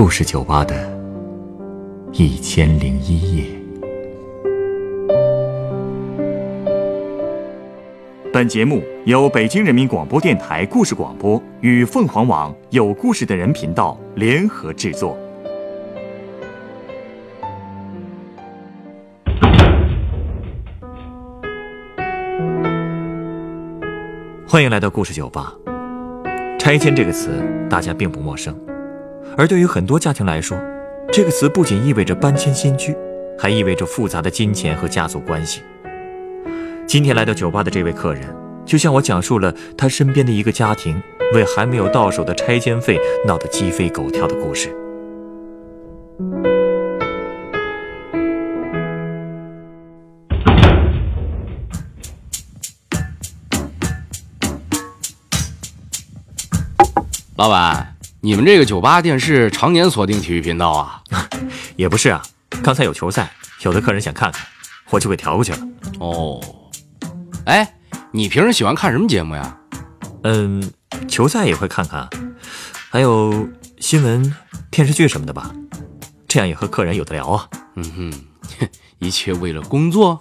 故事酒吧的一千零一夜。本节目由北京人民广播电台故事广播与凤凰网有故事的人频道联合制作。欢迎来到故事酒吧。拆迁这个词，大家并不陌生。而对于很多家庭来说，这个词不仅意味着搬迁新居，还意味着复杂的金钱和家族关系。今天来到酒吧的这位客人，就向我讲述了他身边的一个家庭为还没有到手的拆迁费闹得鸡飞狗跳的故事。老板，你们这个酒吧电视常年锁定体育频道啊？也不是啊，刚才有球赛，有的客人想看看，我就给调过去了。哦，哎，你平时喜欢看什么节目呀？嗯，球赛也会看看，还有新闻、电视剧什么的吧，这样也和客人有的聊啊。嗯哼，一切为了工作，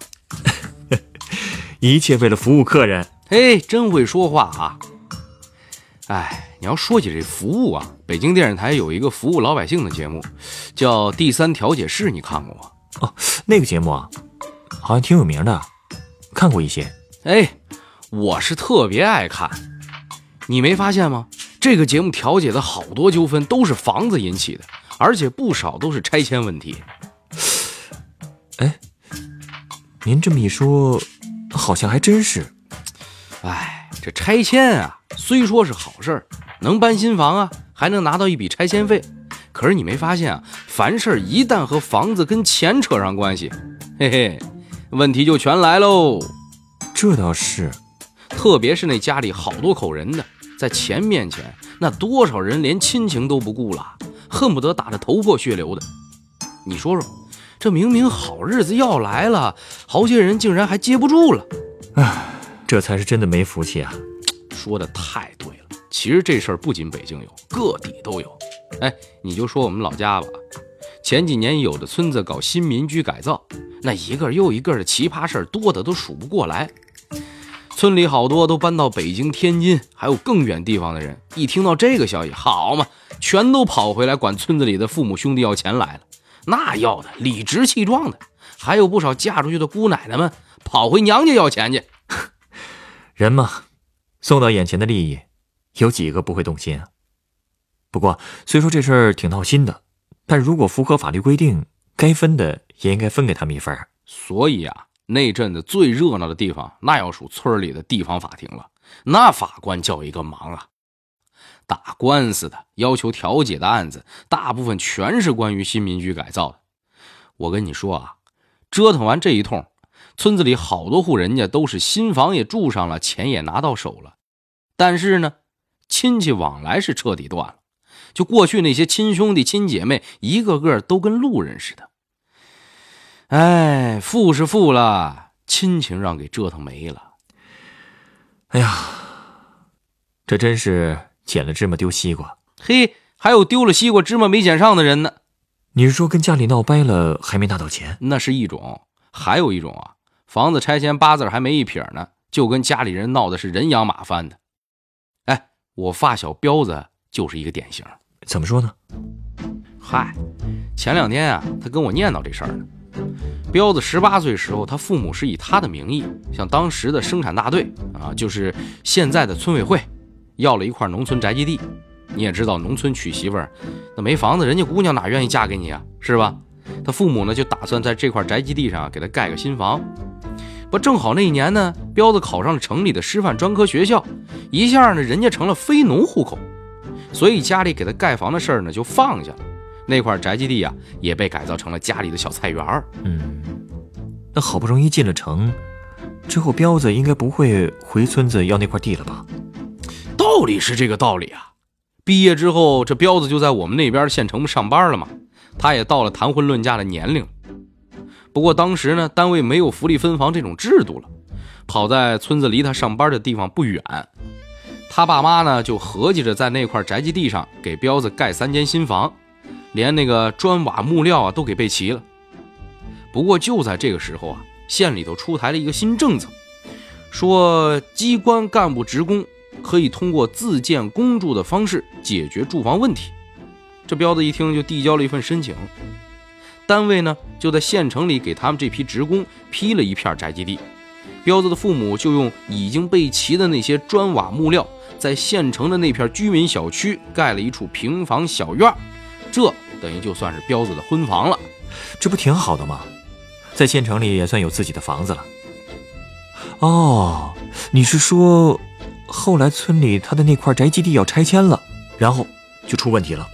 一切为了服务客人。嘿，真会说话啊！哎，你要说起这服务啊，北京电视台有一个服务老百姓的节目，叫《第三调解室》，你看过吗？哦，那个节目啊，好像挺有名的，看过一些。哎，我是特别爱看。你没发现吗？这个节目调解的好多纠纷都是房子引起的，而且不少都是拆迁问题。哎，您这么一说，好像还真是。哎，这拆迁啊，虽说是好事儿，能搬新房啊，还能拿到一笔拆迁费。可是你没发现啊，凡事一旦和房子跟钱扯上关系，嘿嘿，问题就全来喽。这倒是，特别是那家里好多口人的，在钱面前，那多少人连亲情都不顾了，恨不得打得头破血流的。你说说，这明明好日子要来了，好些人竟然还接不住了。唉。这才是真的没福气啊！说的太对了。其实这事儿不仅北京有，各地都有。哎，你就说我们老家吧，前几年有的村子搞新民居改造，那一个又一个的奇葩事儿多的都数不过来。村里好多都搬到北京、天津，还有更远地方的人，一听到这个消息，好嘛，全都跑回来管村子里的父母兄弟要钱来了。那要的理直气壮的，还有不少嫁出去的姑奶奶们跑回娘家要钱去。人嘛，送到眼前的利益，有几个不会动心啊？不过，虽说这事儿挺闹心的，但如果符合法律规定，该分的也应该分给他们一份。所以啊，那阵子最热闹的地方，那要数村里的地方法庭了。那法官叫一个忙啊！打官司的、要求调解的案子，大部分全是关于新民居改造的。我跟你说啊，折腾完这一通。村子里好多户人家都是新房也住上了，钱也拿到手了，但是呢，亲戚往来是彻底断了。就过去那些亲兄弟亲姐妹，一个个都跟路人似的。哎，富是富了，亲情让给折腾没了。哎呀，这真是捡了芝麻丢西瓜。嘿，还有丢了西瓜芝麻没捡上的人呢。你是说跟家里闹掰了还没拿到钱？那是一种，还有一种啊。房子拆迁八字还没一撇呢，就跟家里人闹的是人仰马翻的。哎，我发小彪子就是一个典型。怎么说呢？嗨，前两天啊，他跟我念叨这事儿呢。彪子十八岁时候，他父母是以他的名义向当时的生产大队啊，就是现在的村委会，要了一块农村宅基地。你也知道，农村娶媳妇儿，那没房子，人家姑娘哪愿意嫁给你啊？是吧？他父母呢，就打算在这块宅基地上给他盖个新房。不正好那一年呢，彪子考上了城里的师范专科学校，一下呢，人家成了非农户口，所以家里给他盖房的事儿呢就放下了。那块宅基地啊，也被改造成了家里的小菜园儿。嗯，那好不容易进了城，之后彪子应该不会回村子要那块地了吧？道理是这个道理啊。毕业之后，这彪子就在我们那边县城上班了嘛，他也到了谈婚论嫁的年龄。不过当时呢，单位没有福利分房这种制度了。跑在村子离他上班的地方不远，他爸妈呢就合计着在那块宅基地上给彪子盖三间新房。连那个砖瓦木料啊都给备齐了。不过就在这个时候啊，县里头出台了一个新政策，说机关干部职工可以通过自建公住的方式解决住房问题。这彪子一听就递交了一份申请，单位呢就在县城里给他们这批职工批了一片宅基地。彪子的父母就用已经备齐的那些砖瓦木料，在县城的那片居民小区盖了一处平房小院这等于就算是彪子的婚房了。这不挺好的吗？在县城里也算有自己的房子了。哦，你是说，后来村里他的那块宅基地要拆迁了，然后就出问题了？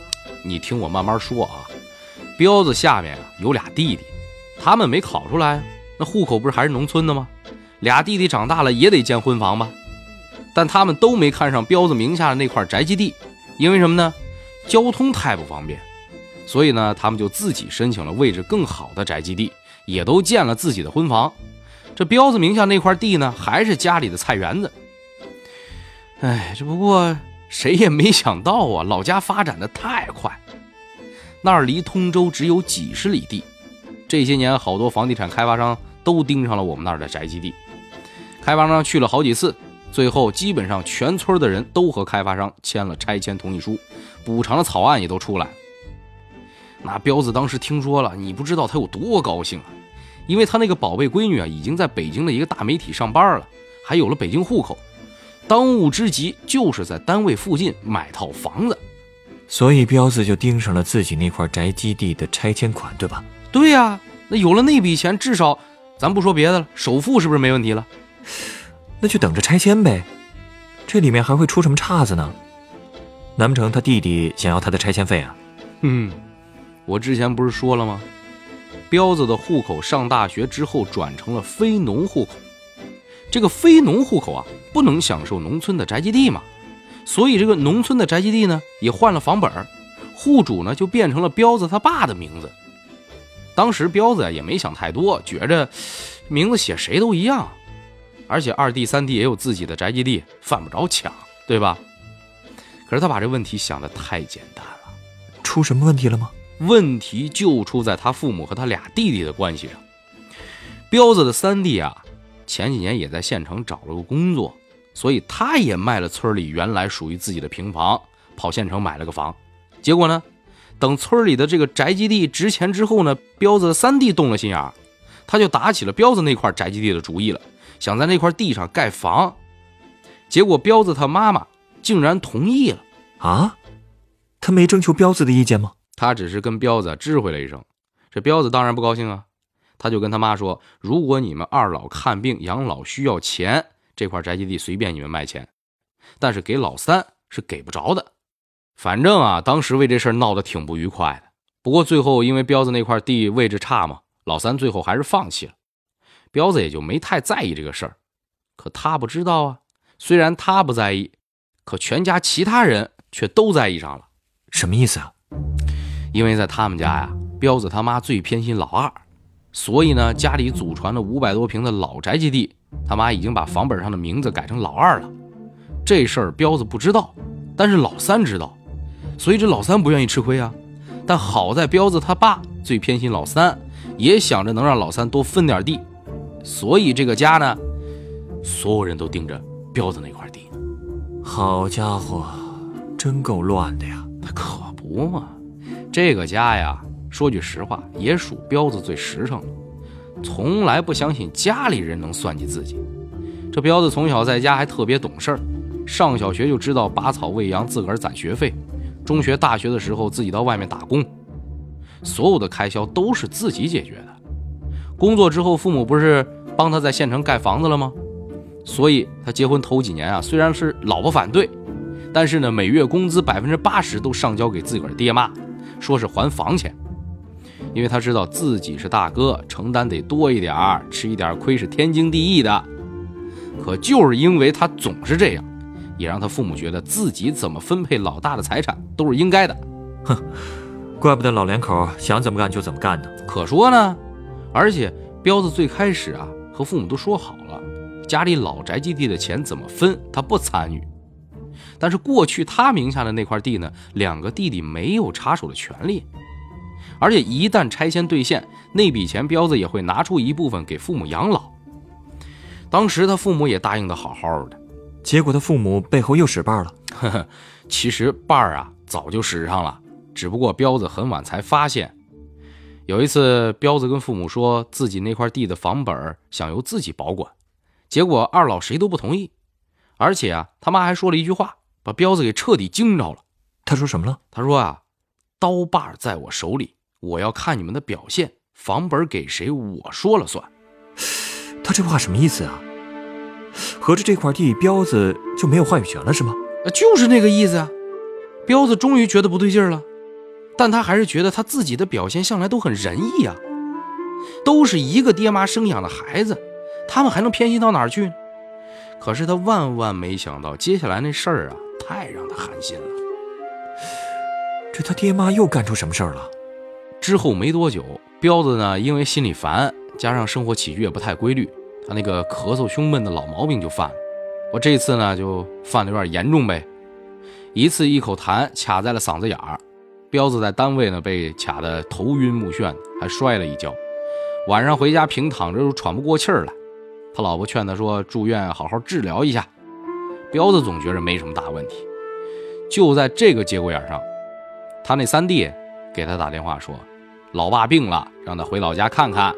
你听我慢慢说啊。彪子下面啊有俩弟弟，他们没考出来，那户口不是还是农村的吗？俩弟弟长大了也得建婚房吧？但他们都没看上彪子名下的那块宅基地，因为什么呢？交通太不方便。所以呢，他们就自己申请了位置更好的宅基地，也都建了自己的婚房。这彪子名下那块地呢，还是家里的菜园子。哎，这不过谁也没想到啊，老家发展的太快，那儿离通州只有几十里地。这些年，好多房地产开发商都盯上了我们那儿的宅基地。开发商去了好几次，最后基本上全村的人都和开发商签了拆迁同意书，补偿的草案也都出来。那彪子当时听说了，你不知道他有多高兴啊！因为他那个宝贝闺女啊，已经在北京的一个大媒体上班了，还有了北京户口。当务之急就是在单位附近买套房子，所以彪子就盯上了自己那块宅基地的拆迁款，对吧？对呀，那有了那笔钱，至少咱不说别的了，首付是不是没问题了？那就等着拆迁呗，这里面还会出什么岔子呢？难不成他弟弟想要他的拆迁费啊？嗯。我之前不是说了吗？彪子的户口上大学之后转成了非农户口，这个非农户口啊，不能享受农村的宅基地嘛，所以这个农村的宅基地呢也换了房本，户主呢就变成了彪子他爸的名字。当时彪子呀也没想太多，觉着名字写谁都一样，而且二弟三弟也有自己的宅基地，犯不着抢，对吧？可是他把这问题想的太简单了，出什么问题了吗？问题就出在他父母和他俩弟弟的关系上。彪子的三弟啊，前几年也在县城找了个工作，所以他也卖了村里原来属于自己的平房，跑县城买了个房。结果呢，等村里的这个宅基地值钱之后呢，彪子的三弟动了心眼，他就打起了彪子那块宅基地的主意了，想在那块地上盖房。结果彪子他妈妈竟然同意了啊！他没征求彪子的意见吗？他只是跟彪子知会了一声，这彪子当然不高兴啊，他就跟他妈说：“如果你们二老看病养老需要钱，这块宅基地随便你们卖钱，但是给老三是给不着的。”反正啊，当时为这事闹得挺不愉快的。不过最后因为彪子那块地位置差嘛，老三最后还是放弃了，彪子也就没太在意这个事儿。可他不知道啊，虽然他不在意，可全家其他人却都在意上了。什么意思啊？因为在他们家呀，彪子他妈最偏心老二，所以呢，家里祖传的五百多平的老宅基地，他妈已经把房本上的名字改成老二了。这事儿彪子不知道，但是老三知道，所以这老三不愿意吃亏啊。但好在彪子他爸最偏心老三，也想着能让老三多分点地，所以这个家呢，所有人都盯着彪子那块地。好家伙，真够乱的呀！可不嘛。这个家呀，说句实话，也属彪子最实诚了，从来不相信家里人能算计自己。这彪子从小在家还特别懂事儿，上小学就知道拔草喂羊，自个儿攒学费；中学、大学的时候自己到外面打工，所有的开销都是自己解决的。工作之后，父母不是帮他在县城盖房子了吗？所以他结婚头几年啊，虽然是老婆反对，但是呢，每月工资百分之八十都上交给自个儿爹妈。说是还房钱，因为他知道自己是大哥，承担得多一点儿，吃一点亏是天经地义的。可就是因为他总是这样，也让他父母觉得自己怎么分配老大的财产都是应该的。哼，怪不得老两口想怎么干就怎么干呢。可说呢，而且彪子最开始啊和父母都说好了，家里老宅基地的钱怎么分他不参与。但是过去他名下的那块地呢，两个弟弟没有插手的权利，而且一旦拆迁兑现，那笔钱彪子也会拿出一部分给父母养老。当时他父母也答应的好好的，结果他父母背后又使绊了。呵呵，其实绊儿啊早就使上了，只不过彪子很晚才发现。有一次，彪子跟父母说自己那块地的房本想由自己保管，结果二老谁都不同意，而且啊，他妈还说了一句话，把彪子给彻底惊着了。他说什么了？他说啊，刀把在我手里，我要看你们的表现，房本给谁我说了算。他这话什么意思啊？合着这块地彪子就没有话语权了是吗？就是那个意思啊。彪子终于觉得不对劲了。但他还是觉得他自己的表现向来都很仁义啊，都是一个爹妈生养的孩子，他们还能偏心到哪儿去？可是他万万没想到，接下来那事儿啊，太让他寒心了。这他爹妈又干出什么事儿了？之后没多久，彪子呢，因为心里烦，加上生活起居也不太规律，他那个咳嗽胸闷的老毛病就犯了。我这次呢，就犯的有点严重呗，一次一口痰卡在了嗓子眼儿。彪子在单位呢，被卡得头晕目眩，还摔了一跤。晚上回家平躺着都喘不过气儿来。他老婆劝他说：“住院好好治疗一下。”彪子总觉着没什么大问题。就在这个节骨眼上，他那三弟给他打电话说：“老爸病了，让他回老家看看。”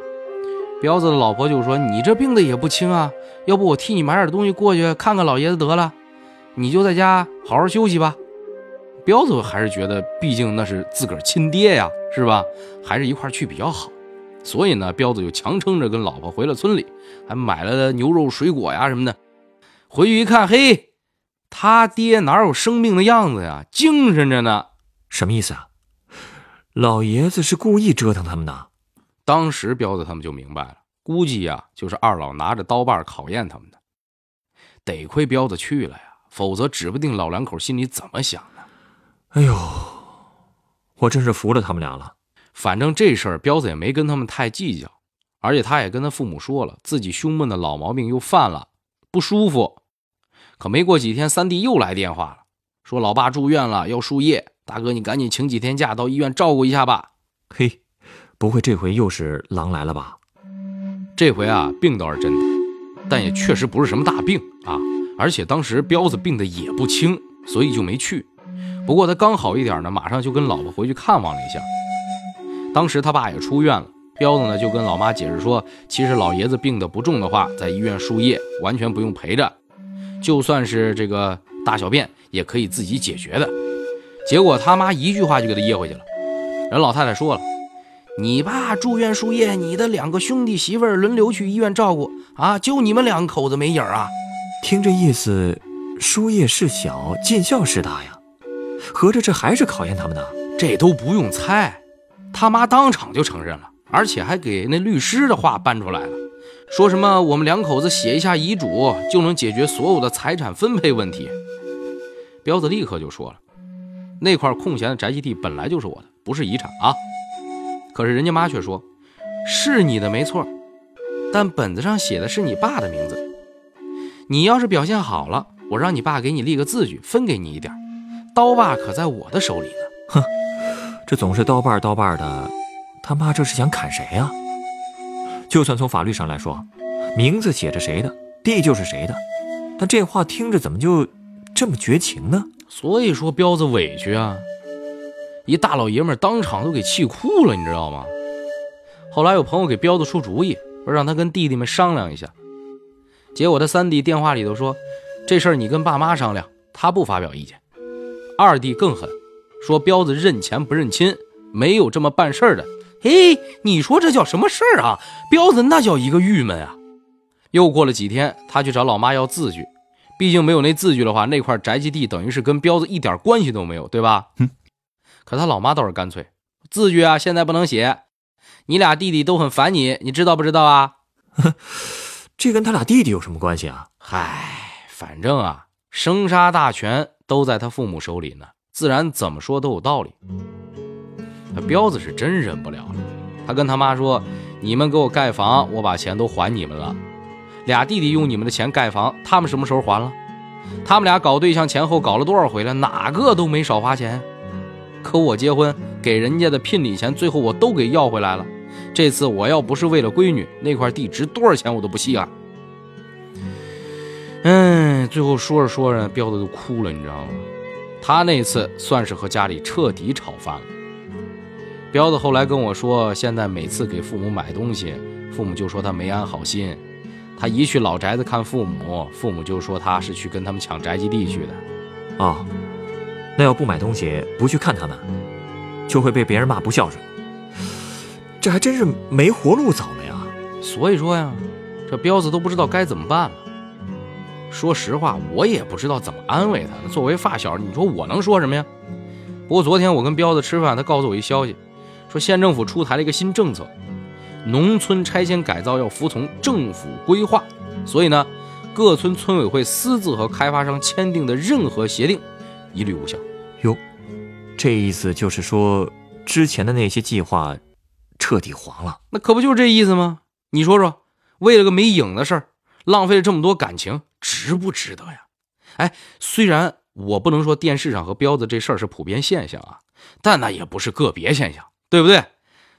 彪子的老婆就说：“你这病的也不轻啊，要不我替你买点东西过去看看老爷子得了，你就在家好好休息吧。”彪子还是觉得，毕竟那是自个儿亲爹呀，是吧？还是一块去比较好。所以呢，彪子就强撑着跟老婆回了村里，还买了牛肉、水果呀什么的。回去一看，嘿，他爹哪有生病的样子呀？精神着呢。什么意思啊？老爷子是故意折腾他们的。当时彪子他们就明白了，估计呀，就是二老拿着刀把考验他们的。得亏彪子去了呀，否则指不定老两口心里怎么想呢。哎呦，我真是服了他们俩了。反正这事儿彪子也没跟他们太计较，而且他也跟他父母说了，自己胸闷的老毛病又犯了，不舒服。可没过几天，三弟又来电话了，说老爸住院了，要输液。大哥，你赶紧请几天假到医院照顾一下吧。嘿，不会这回又是狼来了吧？这回啊，病倒是真的，但也确实不是什么大病啊。而且当时彪子病的也不轻，所以就没去。不过他刚好一点呢，马上就跟老婆回去看望了一下。当时他爸也出院了，彪子呢就跟老妈解释说，其实老爷子病得不重的话，在医院输液完全不用陪着，就算是这个大小便也可以自己解决的。结果他妈一句话就给他噎回去了。人老太太说了：“你爸住院输液，你的两个兄弟媳妇儿轮流去医院照顾啊，就你们两口子没影儿啊。”听这意思，输液事小，尽孝事大呀。合着这还是考验他们呢？这都不用猜，他妈当场就承认了，而且还给那律师的话搬出来了，说什么我们两口子写一下遗嘱就能解决所有的财产分配问题。彪子立刻就说了，那块空闲的宅基地本来就是我的，不是遗产啊。可是人家妈却说，是你的没错，但本子上写的是你爸的名字。你要是表现好了，我让你爸给你立个字据，分给你一点。刀把可在我的手里呢。哼，这总是刀把刀把的，他妈这是想砍谁呀？就算从法律上来说，名字写着谁的，地就是谁的，但这话听着怎么就这么绝情呢？所以说彪子委屈啊，一大老爷们当场都给气哭了，你知道吗？后来有朋友给彪子出主意，说让他跟弟弟们商量一下。结果他三弟电话里头说，这事儿你跟爸妈商量，他不发表意见。二弟更狠，说彪子认钱不认亲，没有这么办事的。嘿，你说这叫什么事儿啊？彪子那叫一个郁闷啊！又过了几天，他去找老妈要字据，毕竟没有那字据的话，那块宅基地等于是跟彪子一点关系都没有，对吧？哼。可他老妈倒是干脆，字据啊，现在不能写，你俩弟弟都很烦你，你知道不知道啊？这跟他俩弟弟有什么关系啊？嗨，反正啊，生杀大权。都在他父母手里呢，自然怎么说都有道理。他彪子是真忍不了了，他跟他妈说：“你们给我盖房，我把钱都还你们了。俩弟弟用你们的钱盖房，他们什么时候还了？他们俩搞对象前后搞了多少回了，哪个都没少花钱。可我结婚给人家的聘礼钱，最后我都给要回来了。这次我要不是为了闺女，那块地值多少钱我都不稀罕。嗯，最后说着说着，彪子就哭了，你知道吗？他那次算是和家里彻底吵翻了。彪子后来跟我说，现在每次给父母买东西，父母就说他没安好心。他一去老宅子看父母，父母就说他是去跟他们抢宅基地去的。哦，那要不买东西，不去看他们，就会被别人骂不孝顺。这还真是没活路走了呀！所以说呀，这彪子都不知道该怎么办了。说实话，我也不知道怎么安慰他。作为发小，你说我能说什么呀？不过昨天我跟彪子吃饭，他告诉我一消息，说县政府出台了一个新政策，农村拆迁改造要服从政府规划，所以呢，各村村委会私自和开发商签订的任何协定，一律无效。哟，这意思就是说，之前的那些计划彻底黄了。那可不就是这意思吗？你说说，为了个没影的事儿，浪费了这么多感情。值不值得呀？哎，虽然我不能说电视上和彪子这事儿是普遍现象啊，但那也不是个别现象，对不对？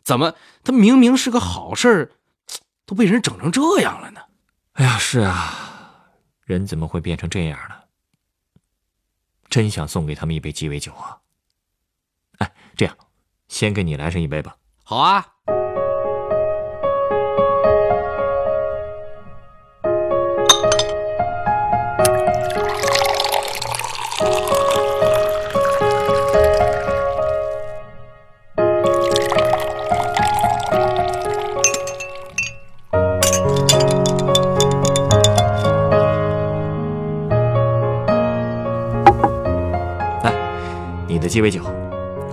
怎么他明明是个好事儿，都被人整成这样了呢？哎呀，是啊，人怎么会变成这样呢？真想送给他们一杯鸡尾酒啊！哎，这样，先给你来上一杯吧。好啊。鸡尾酒，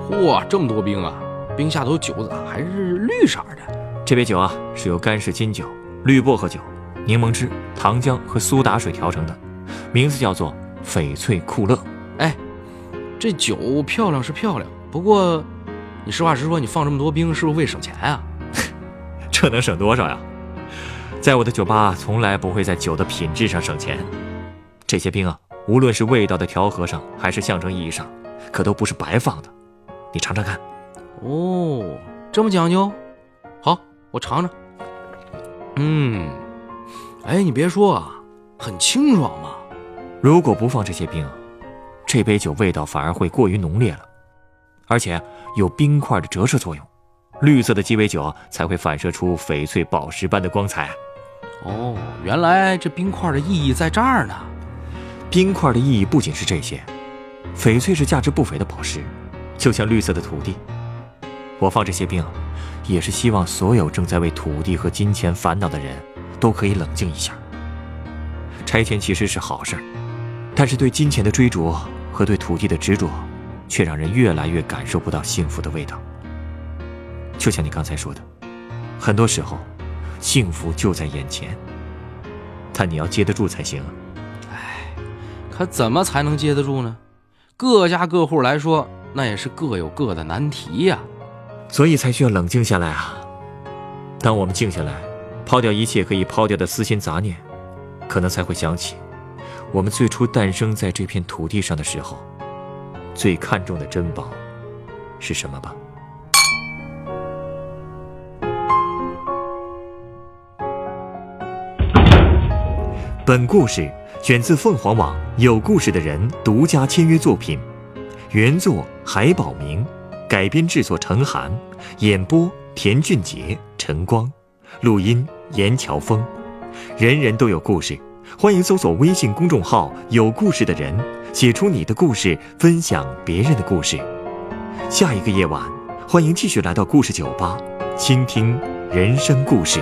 嚯，这么多冰啊！冰下头酒咋还是绿色的？这杯酒啊，是由干式金酒、绿薄荷酒、柠檬汁、糖浆和苏打水调成的，名字叫做翡翠酷乐。哎，这酒漂亮是漂亮，不过你实话实说，你放这么多冰是不是为省钱啊？这能省多少呀？在我的酒吧，从来不会在酒的品质上省钱。这些冰啊，无论是味道的调和上，还是象征意义上。可都不是白放的，你尝尝看。哦，这么讲究，好，我尝尝。嗯，哎，你别说啊，很清爽嘛。如果不放这些冰，这杯酒味道反而会过于浓烈了，而且有冰块的折射作用，绿色的鸡尾酒才会反射出翡翠宝石般的光彩。哦，原来这冰块的意义在这儿呢。冰块的意义不仅是这些。翡翠是价值不菲的宝石，就像绿色的土地。我放这些冰，也是希望所有正在为土地和金钱烦恼的人，都可以冷静一下。拆迁其实是好事，但是对金钱的追逐和对土地的执着，却让人越来越感受不到幸福的味道。就像你刚才说的，很多时候，幸福就在眼前，但你要接得住才行。哎，可怎么才能接得住呢？各家各户来说，那也是各有各的难题呀，所以才需要冷静下来啊。当我们静下来，抛掉一切可以抛掉的私心杂念，可能才会想起，我们最初诞生在这片土地上的时候，最看重的珍宝是什么吧。本故事。选自凤凰网有故事的人独家签约作品，原作海宝明，改编制作陈寒，演播田俊杰、陈光，录音严乔峰。人人都有故事，欢迎搜索微信公众号“有故事的人”，写出你的故事，分享别人的故事。下一个夜晚，欢迎继续来到故事酒吧，倾听人生故事。